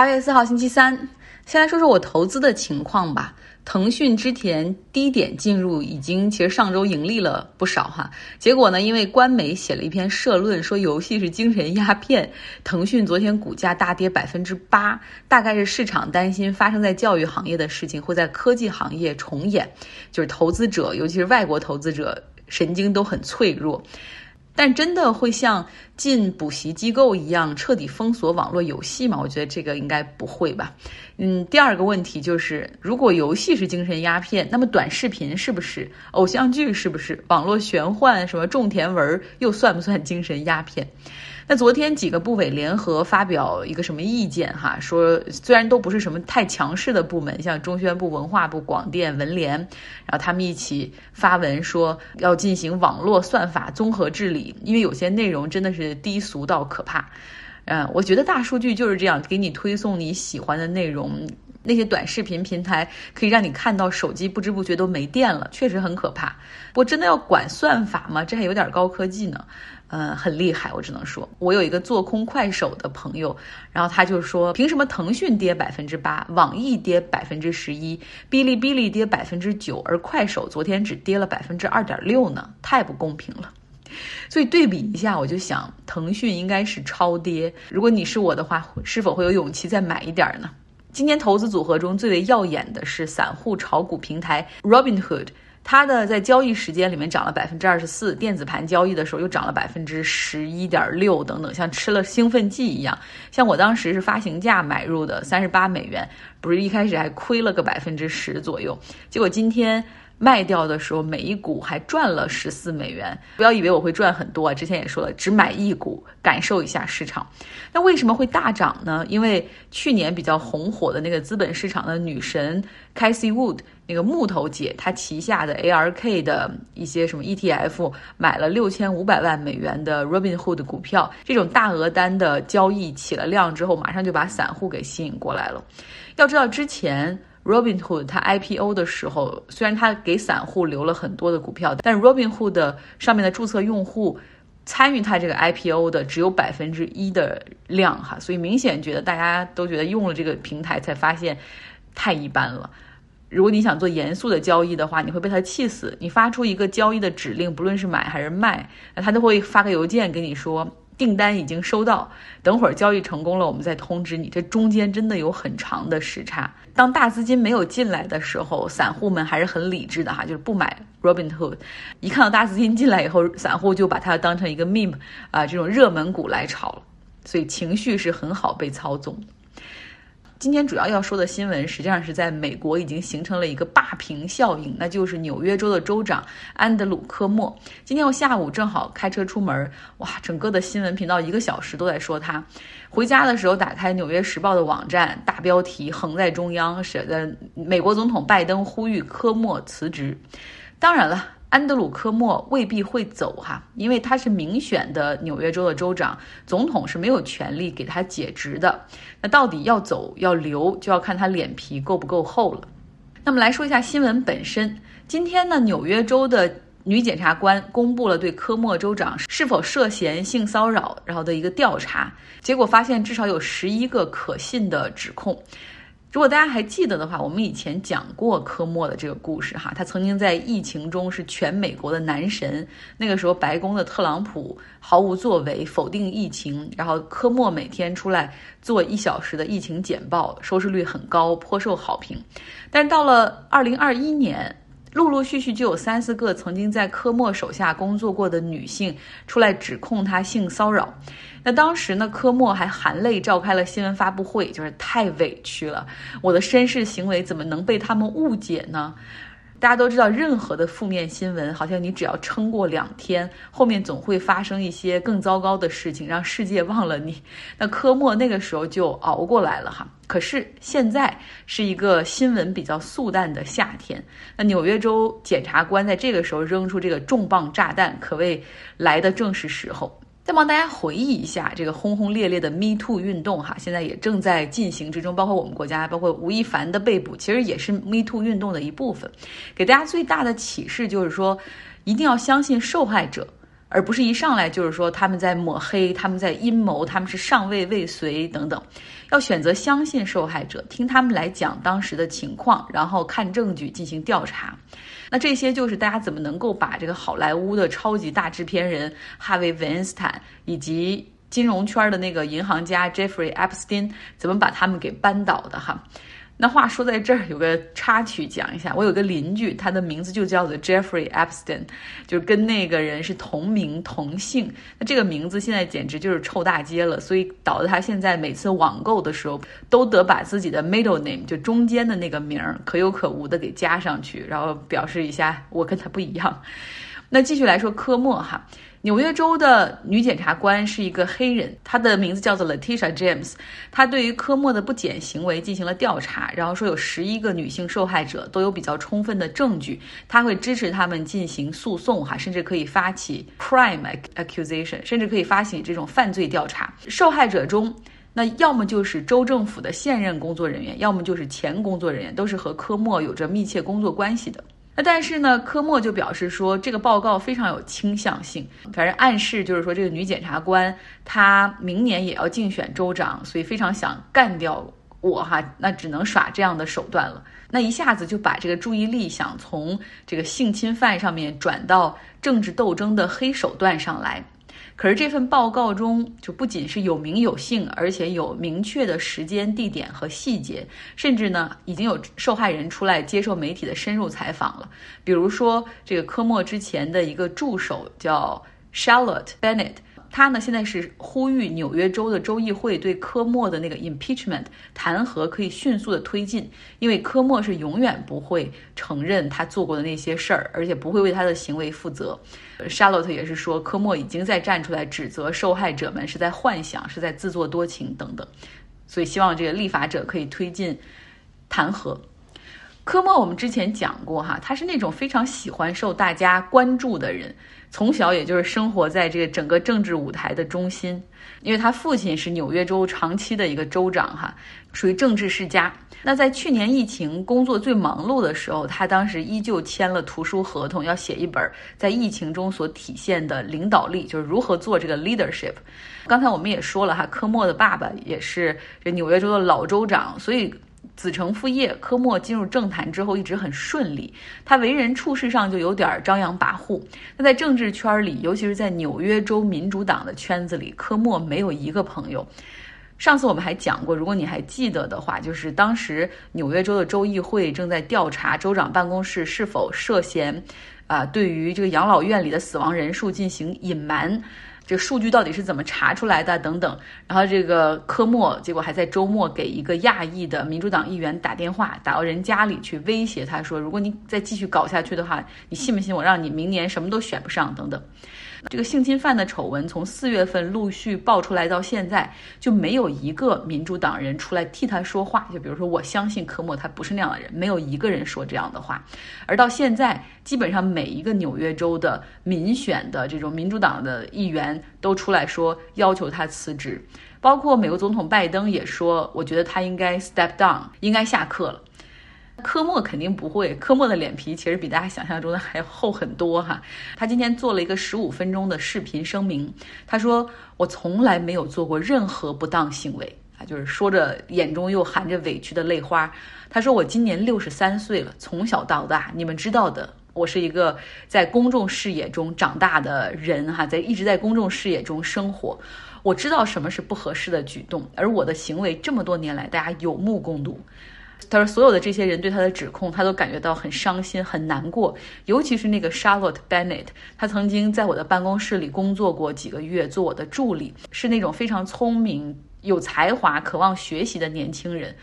八月四号星期三，先来说说我投资的情况吧。腾讯之前低点进入，已经其实上周盈利了不少哈。结果呢，因为官媒写了一篇社论，说游戏是精神鸦片，腾讯昨天股价大跌百分之八，大概是市场担心发生在教育行业的事情会在科技行业重演，就是投资者，尤其是外国投资者神经都很脆弱。但真的会像进补习机构一样彻底封锁网络游戏吗？我觉得这个应该不会吧。嗯，第二个问题就是，如果游戏是精神鸦片，那么短视频是不是？偶像剧是不是？网络玄幻什么种田文又算不算精神鸦片？那昨天几个部委联合发表一个什么意见哈？说虽然都不是什么太强势的部门，像中宣部、文化部、广电、文联，然后他们一起发文说要进行网络算法综合治理，因为有些内容真的是低俗到可怕。嗯，我觉得大数据就是这样，给你推送你喜欢的内容。那些短视频平台可以让你看到手机不知不觉都没电了，确实很可怕。不过真的要管算法吗？这还有点高科技呢。嗯，很厉害，我只能说，我有一个做空快手的朋友，然后他就说，凭什么腾讯跌百分之八，网易跌百分之十一，哔哩哔哩跌百分之九，而快手昨天只跌了百分之二点六呢？太不公平了。所以对比一下，我就想，腾讯应该是超跌。如果你是我的话，是否会有勇气再买一点呢？今天投资组合中最为耀眼的是散户炒股平台 Robinhood，它的在交易时间里面涨了百分之二十四，电子盘交易的时候又涨了百分之十一点六等等，像吃了兴奋剂一样。像我当时是发行价买入的三十八美元，不是一开始还亏了个百分之十左右，结果今天。卖掉的时候，每一股还赚了十四美元。不要以为我会赚很多啊！之前也说了，只买一股，感受一下市场。那为什么会大涨呢？因为去年比较红火的那个资本市场的女神 Casey Wood，那个木头姐，她旗下的 ARK 的一些什么 ETF 买了六千五百万美元的 Robinhood 股票。这种大额单的交易起了量之后，马上就把散户给吸引过来了。要知道之前。Robinhood 它 IPO 的时候，虽然它给散户留了很多的股票，但 Robinhood 的上面的注册用户参与它这个 IPO 的只有百分之一的量哈，所以明显觉得大家都觉得用了这个平台才发现太一般了。如果你想做严肃的交易的话，你会被它气死。你发出一个交易的指令，不论是买还是卖，那它都会发个邮件跟你说。订单已经收到，等会儿交易成功了，我们再通知你。这中间真的有很长的时差。当大资金没有进来的时候，散户们还是很理智的哈，就是不买 Robinhood。一看到大资金进来以后，散户就把它当成一个 meme 啊，这种热门股来炒了，所以情绪是很好被操纵的。今天主要要说的新闻，实际上是在美国已经形成了一个霸屏效应，那就是纽约州的州长安德鲁科莫。今天我下午正好开车出门，哇，整个的新闻频道一个小时都在说他。回家的时候打开《纽约时报》的网站，大标题横在中央，写的美国总统拜登呼吁科莫辞职。当然了。安德鲁科莫未必会走哈，因为他是民选的纽约州的州长，总统是没有权利给他解职的。那到底要走要留，就要看他脸皮够不够厚了。那么来说一下新闻本身，今天呢，纽约州的女检察官公布了对科莫州长是否涉嫌性骚扰然后的一个调查结果，发现至少有十一个可信的指控。如果大家还记得的话，我们以前讲过科莫的这个故事哈，他曾经在疫情中是全美国的男神。那个时候，白宫的特朗普毫无作为，否定疫情，然后科莫每天出来做一小时的疫情简报，收视率很高，颇受好评。但是到了二零二一年。陆陆续续就有三四个曾经在科莫手下工作过的女性出来指控他性骚扰。那当时呢，科莫还含泪召开了新闻发布会，就是太委屈了，我的绅士行为怎么能被他们误解呢？大家都知道，任何的负面新闻，好像你只要撑过两天，后面总会发生一些更糟糕的事情，让世界忘了你。那科莫那个时候就熬过来了哈。可是现在是一个新闻比较素淡的夏天，那纽约州检察官在这个时候扔出这个重磅炸弹，可谓来的正是时候。再帮大家回忆一下这个轰轰烈烈的 Me Too 运动哈，现在也正在进行之中。包括我们国家，包括吴亦凡的被捕，其实也是 Me Too 运动的一部分。给大家最大的启示就是说，一定要相信受害者，而不是一上来就是说他们在抹黑，他们在阴谋，他们是上位未遂等等。要选择相信受害者，听他们来讲当时的情况，然后看证据进行调查。那这些就是大家怎么能够把这个好莱坞的超级大制片人哈维·韦恩斯坦以及金融圈的那个银行家 Jeffrey Epstein 怎么把他们给扳倒的哈？那话说在这儿有个插曲讲一下，我有个邻居，他的名字就叫做 Jeffrey Epstein，就是跟那个人是同名同姓。那这个名字现在简直就是臭大街了，所以导致他现在每次网购的时候都得把自己的 middle name 就中间的那个名儿可有可无的给加上去，然后表示一下我跟他不一样。那继续来说科莫哈。纽约州的女检察官是一个黑人，她的名字叫做 Letitia James。她对于科莫的不检行为进行了调查，然后说有十一个女性受害者都有比较充分的证据，她会支持他们进行诉讼，哈，甚至可以发起 crime accusation，甚至可以发起这种犯罪调查。受害者中，那要么就是州政府的现任工作人员，要么就是前工作人员，都是和科莫有着密切工作关系的。但是呢，科莫就表示说，这个报告非常有倾向性，反正暗示就是说，这个女检察官她明年也要竞选州长，所以非常想干掉我哈，那只能耍这样的手段了。那一下子就把这个注意力想从这个性侵犯上面转到政治斗争的黑手段上来。可是这份报告中就不仅是有名有姓，而且有明确的时间、地点和细节，甚至呢已经有受害人出来接受媒体的深入采访了。比如说，这个科莫之前的一个助手叫 Charlotte Bennett。他呢，现在是呼吁纽约州的州议会对科莫的那个 impeachment 弹劾可以迅速的推进，因为科莫是永远不会承认他做过的那些事儿，而且不会为他的行为负责。Charlotte 也是说，科莫已经在站出来指责受害者们是在幻想，是在自作多情等等，所以希望这个立法者可以推进弹劾。科莫我们之前讲过哈，他是那种非常喜欢受大家关注的人。从小也就是生活在这个整个政治舞台的中心，因为他父亲是纽约州长期的一个州长，哈，属于政治世家。那在去年疫情工作最忙碌的时候，他当时依旧签了图书合同，要写一本在疫情中所体现的领导力，就是如何做这个 leadership。刚才我们也说了哈，科莫的爸爸也是这纽约州的老州长，所以。子承父业，科莫进入政坛之后一直很顺利。他为人处事上就有点张扬跋扈。那在政治圈里，尤其是在纽约州民主党的圈子里，科莫没有一个朋友。上次我们还讲过，如果你还记得的话，就是当时纽约州的州议会正在调查州长办公室是否涉嫌，啊，对于这个养老院里的死亡人数进行隐瞒。这数据到底是怎么查出来的？等等，然后这个科莫结果还在周末给一个亚裔的民主党议员打电话，打到人家里去威胁他说：“如果你再继续搞下去的话，你信不信我让你明年什么都选不上？”等等。这个性侵犯的丑闻从四月份陆续爆出来到现在，就没有一个民主党人出来替他说话。就比如说，我相信科莫他不是那样的人，没有一个人说这样的话。而到现在，基本上每一个纽约州的民选的这种民主党的议员都出来说要求他辞职，包括美国总统拜登也说，我觉得他应该 step down，应该下课了。科莫肯定不会，科莫的脸皮其实比大家想象中的还要厚很多哈。他今天做了一个十五分钟的视频声明，他说：“我从来没有做过任何不当行为啊，就是说着眼中又含着委屈的泪花。他说：我今年六十三岁了，从小到大，你们知道的，我是一个在公众视野中长大的人哈，在一直在公众视野中生活，我知道什么是不合适的举动，而我的行为这么多年来，大家有目共睹。”他说：“所有的这些人对他的指控，他都感觉到很伤心、很难过。尤其是那个 Charlotte Bennett，他曾经在我的办公室里工作过几个月，做我的助理，是那种非常聪明、有才华、渴望学习的年轻人。”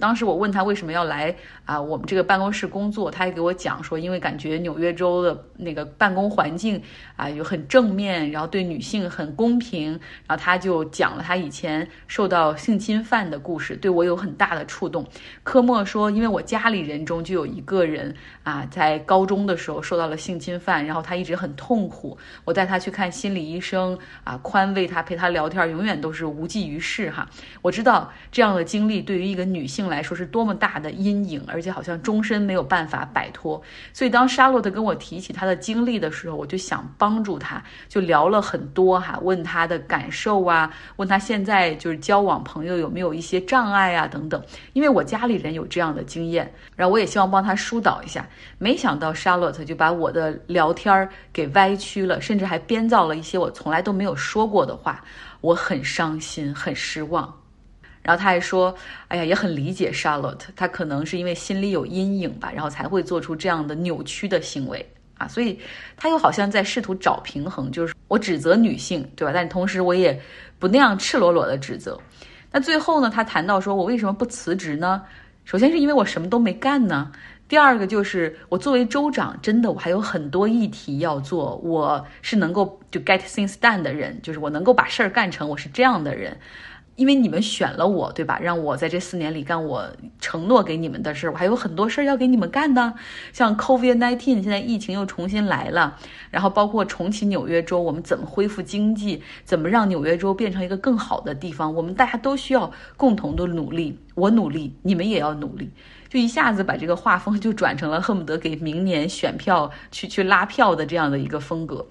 当时我问他为什么要来啊我们这个办公室工作，他还给我讲说，因为感觉纽约州的那个办公环境啊有很正面，然后对女性很公平，然后他就讲了他以前受到性侵犯的故事，对我有很大的触动。科莫说，因为我家里人中就有一个人啊在高中的时候受到了性侵犯，然后他一直很痛苦，我带他去看心理医生啊，宽慰他，陪他聊天，永远都是无济于事哈。我知道这样的经历对于一个女性。来说是多么大的阴影，而且好像终身没有办法摆脱。所以当沙洛特跟我提起她的经历的时候，我就想帮助她，就聊了很多哈，问她的感受啊，问她现在就是交往朋友有没有一些障碍啊等等。因为我家里人有这样的经验，然后我也希望帮她疏导一下。没想到沙洛特就把我的聊天给歪曲了，甚至还编造了一些我从来都没有说过的话，我很伤心，很失望。然后他还说：“哎呀，也很理解 Charlotte，他可能是因为心里有阴影吧，然后才会做出这样的扭曲的行为啊。所以他又好像在试图找平衡，就是我指责女性，对吧？但同时我也不那样赤裸裸的指责。那最后呢，他谈到说我为什么不辞职呢？首先是因为我什么都没干呢。第二个就是我作为州长，真的我还有很多议题要做。我是能够就 get things done 的人，就是我能够把事儿干成，我是这样的人。”因为你们选了我，对吧？让我在这四年里干我承诺给你们的事儿，我还有很多事儿要给你们干呢。像 COVID-19，现在疫情又重新来了，然后包括重启纽约州，我们怎么恢复经济，怎么让纽约州变成一个更好的地方，我们大家都需要共同的努力。我努力，你们也要努力。就一下子把这个画风就转成了恨不得给明年选票去去拉票的这样的一个风格。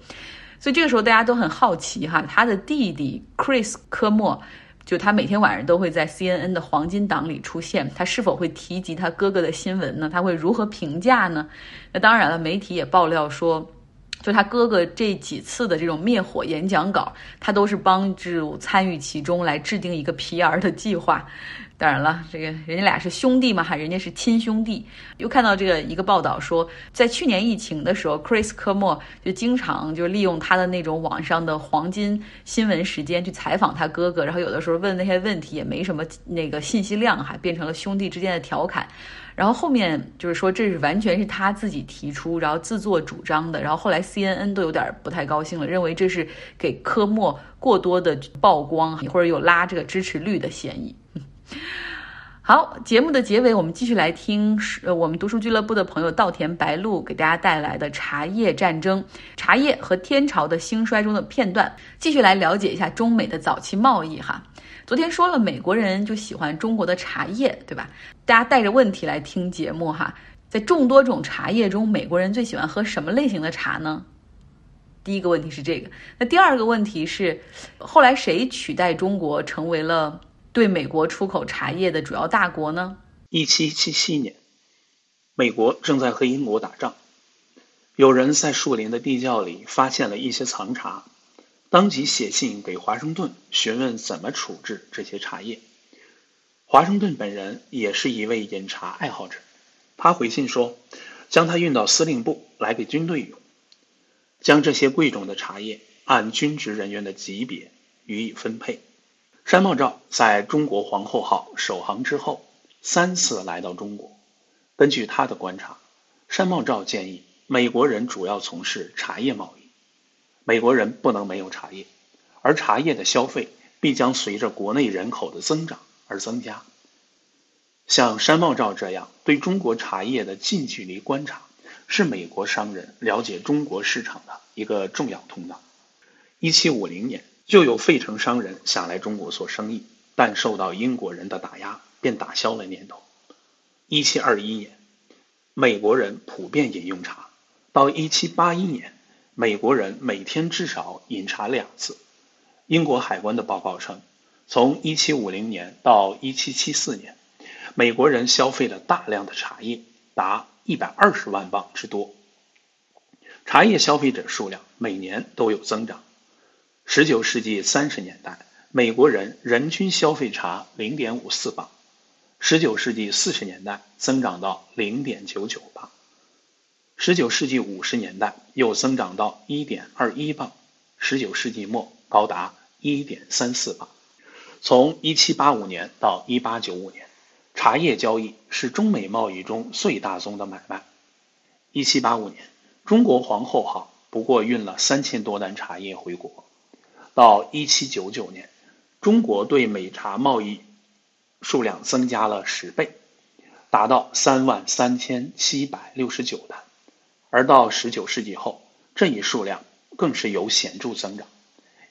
所以这个时候大家都很好奇哈，他的弟弟 Chris 科莫。就他每天晚上都会在 CNN 的黄金档里出现，他是否会提及他哥哥的新闻呢？他会如何评价呢？那当然了，媒体也爆料说，就他哥哥这几次的这种灭火演讲稿，他都是帮助参与其中来制定一个 PR 的计划。当然了，这个人家俩是兄弟嘛，哈，人家是亲兄弟。又看到这个一个报道说，在去年疫情的时候，Chris 科莫就经常就利用他的那种网上的黄金新闻时间去采访他哥哥，然后有的时候问那些问题也没什么那个信息量，哈，变成了兄弟之间的调侃。然后后面就是说这是完全是他自己提出，然后自作主张的。然后后来 CNN 都有点不太高兴了，认为这是给科莫过多的曝光，或者有拉这个支持率的嫌疑。好，节目的结尾，我们继续来听呃，我们读书俱乐部的朋友稻田白露给大家带来的茶叶战争、茶叶和天朝的兴衰中的片段，继续来了解一下中美的早期贸易哈。昨天说了，美国人就喜欢中国的茶叶，对吧？大家带着问题来听节目哈。在众多种茶叶中，美国人最喜欢喝什么类型的茶呢？第一个问题是这个，那第二个问题是，后来谁取代中国成为了？对美国出口茶叶的主要大国呢？一七七七年，美国正在和英国打仗，有人在树林的地窖里发现了一些藏茶，当即写信给华盛顿询问怎么处置这些茶叶。华盛顿本人也是一位饮茶爱好者，他回信说，将它运到司令部来给军队用，将这些贵重的茶叶按军职人员的级别予以分配。山茂照在中国皇后号首航之后，三次来到中国。根据他的观察，山茂照建议美国人主要从事茶叶贸易。美国人不能没有茶叶，而茶叶的消费必将随着国内人口的增长而增加。像山茂照这样对中国茶叶的近距离观察，是美国商人了解中国市场的一个重要通道。一七五零年。就有费城商人想来中国做生意，但受到英国人的打压，便打消了念头。一七二一年，美国人普遍饮用茶；到一七八一年，美国人每天至少饮茶两次。英国海关的报告称，从一七五零年到一七七四年，美国人消费了大量的茶叶，达一百二十万磅之多。茶叶消费者数量每年都有增长。十九世纪三十年代，美国人人均消费茶零点五四磅；十九世纪四十年代增长到零点九九磅；十九世纪五十年代又增长到一点二一磅；十九世纪末高达一点三四磅。从一七八五年到一八九五年，茶叶交易是中美贸易中最大宗的买卖。一七八五年，中国皇后号不过运了三千多担茶叶回国。到一七九九年，中国对美茶贸易数量增加了十倍，达到三万三千七百六十九担，而到十九世纪后，这一数量更是有显著增长。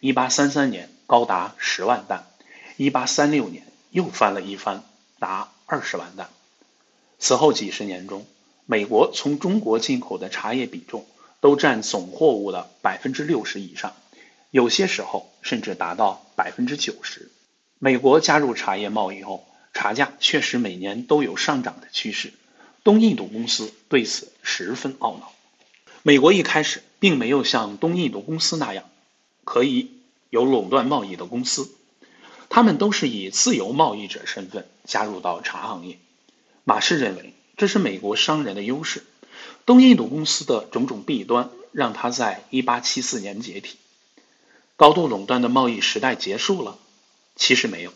一八三三年高达十万担，一八三六年又翻了一番，达二十万担。此后几十年中，美国从中国进口的茶叶比重都占总货物的百分之六十以上，有些时候甚至达到百分之九十。美国加入茶叶贸易后，茶价确实每年都有上涨的趋势。东印度公司对此十分懊恼。美国一开始并没有像东印度公司那样可以有垄断贸易的公司，他们都是以自由贸易者身份加入到茶行业。马氏认为这是美国商人的优势。东印度公司的种种弊端让他在1874年解体。高度垄断的贸易时代结束了？其实没有。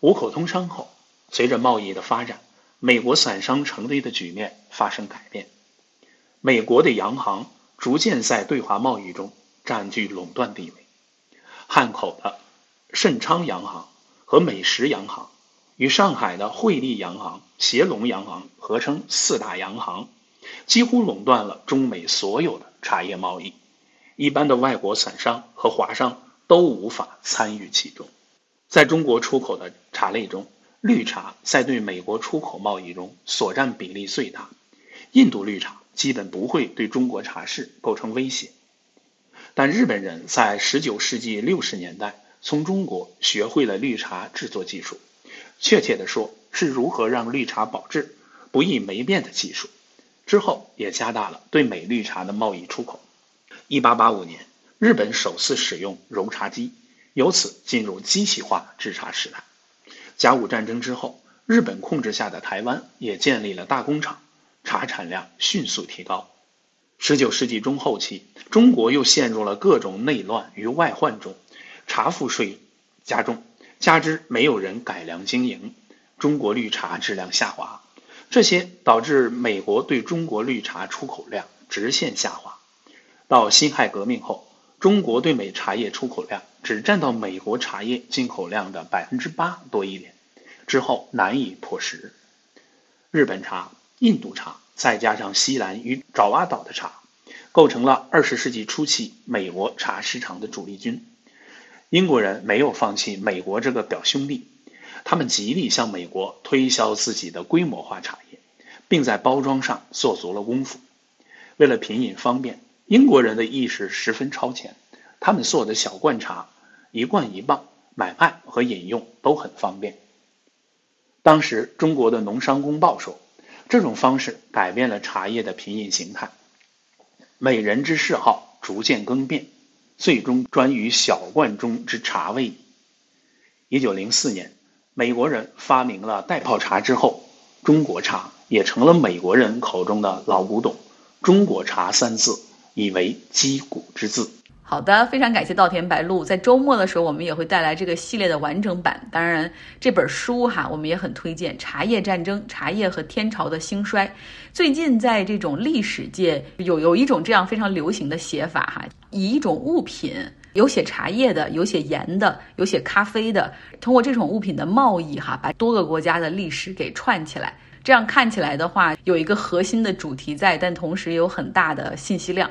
五口通商后，随着贸易的发展。美国散商成立的局面发生改变，美国的洋行逐渐在对华贸易中占据垄断地位。汉口的盛昌洋行和美食洋行与上海的汇利洋行、协隆洋行合称四大洋行，几乎垄断了中美所有的茶叶贸易。一般的外国散商和华商都无法参与其中。在中国出口的茶类中，绿茶在对美国出口贸易中所占比例最大，印度绿茶基本不会对中国茶市构成威胁。但日本人在19世纪60年代从中国学会了绿茶制作技术，确切地说是如何让绿茶保质不易霉变的技术。之后也加大了对美绿茶的贸易出口。1885年，日本首次使用揉茶机，由此进入机器化制茶时代。甲午战争之后，日本控制下的台湾也建立了大工厂，茶产量迅速提高。十九世纪中后期，中国又陷入了各种内乱与外患中，茶赋税加重，加之没有人改良经营，中国绿茶质量下滑，这些导致美国对中国绿茶出口量直线下滑。到辛亥革命后，中国对美茶叶出口量。只占到美国茶叶进口量的百分之八多一点，之后难以破十。日本茶、印度茶，再加上西兰与爪哇岛的茶，构成了二十世纪初期美国茶市场的主力军。英国人没有放弃美国这个表兄弟，他们极力向美国推销自己的规模化茶叶，并在包装上做足了功夫。为了品饮方便，英国人的意识十分超前，他们做的小罐茶。一罐一磅，买卖和饮用都很方便。当时中国的农商公报说，这种方式改变了茶叶的品饮形态，美人之嗜好逐渐更变，最终专于小罐中之茶味。一九零四年，美国人发明了袋泡茶之后，中国茶也成了美国人口中的老古董。中国茶三字以为击鼓之字。好的，非常感谢稻田白露。在周末的时候，我们也会带来这个系列的完整版。当然，这本书哈，我们也很推荐《茶叶战争：茶叶和天朝的兴衰》。最近在这种历史界有有一种这样非常流行的写法哈，以一种物品，有写茶叶的，有写盐的，有写咖啡的，通过这种物品的贸易哈，把多个国家的历史给串起来。这样看起来的话，有一个核心的主题在，但同时也有很大的信息量。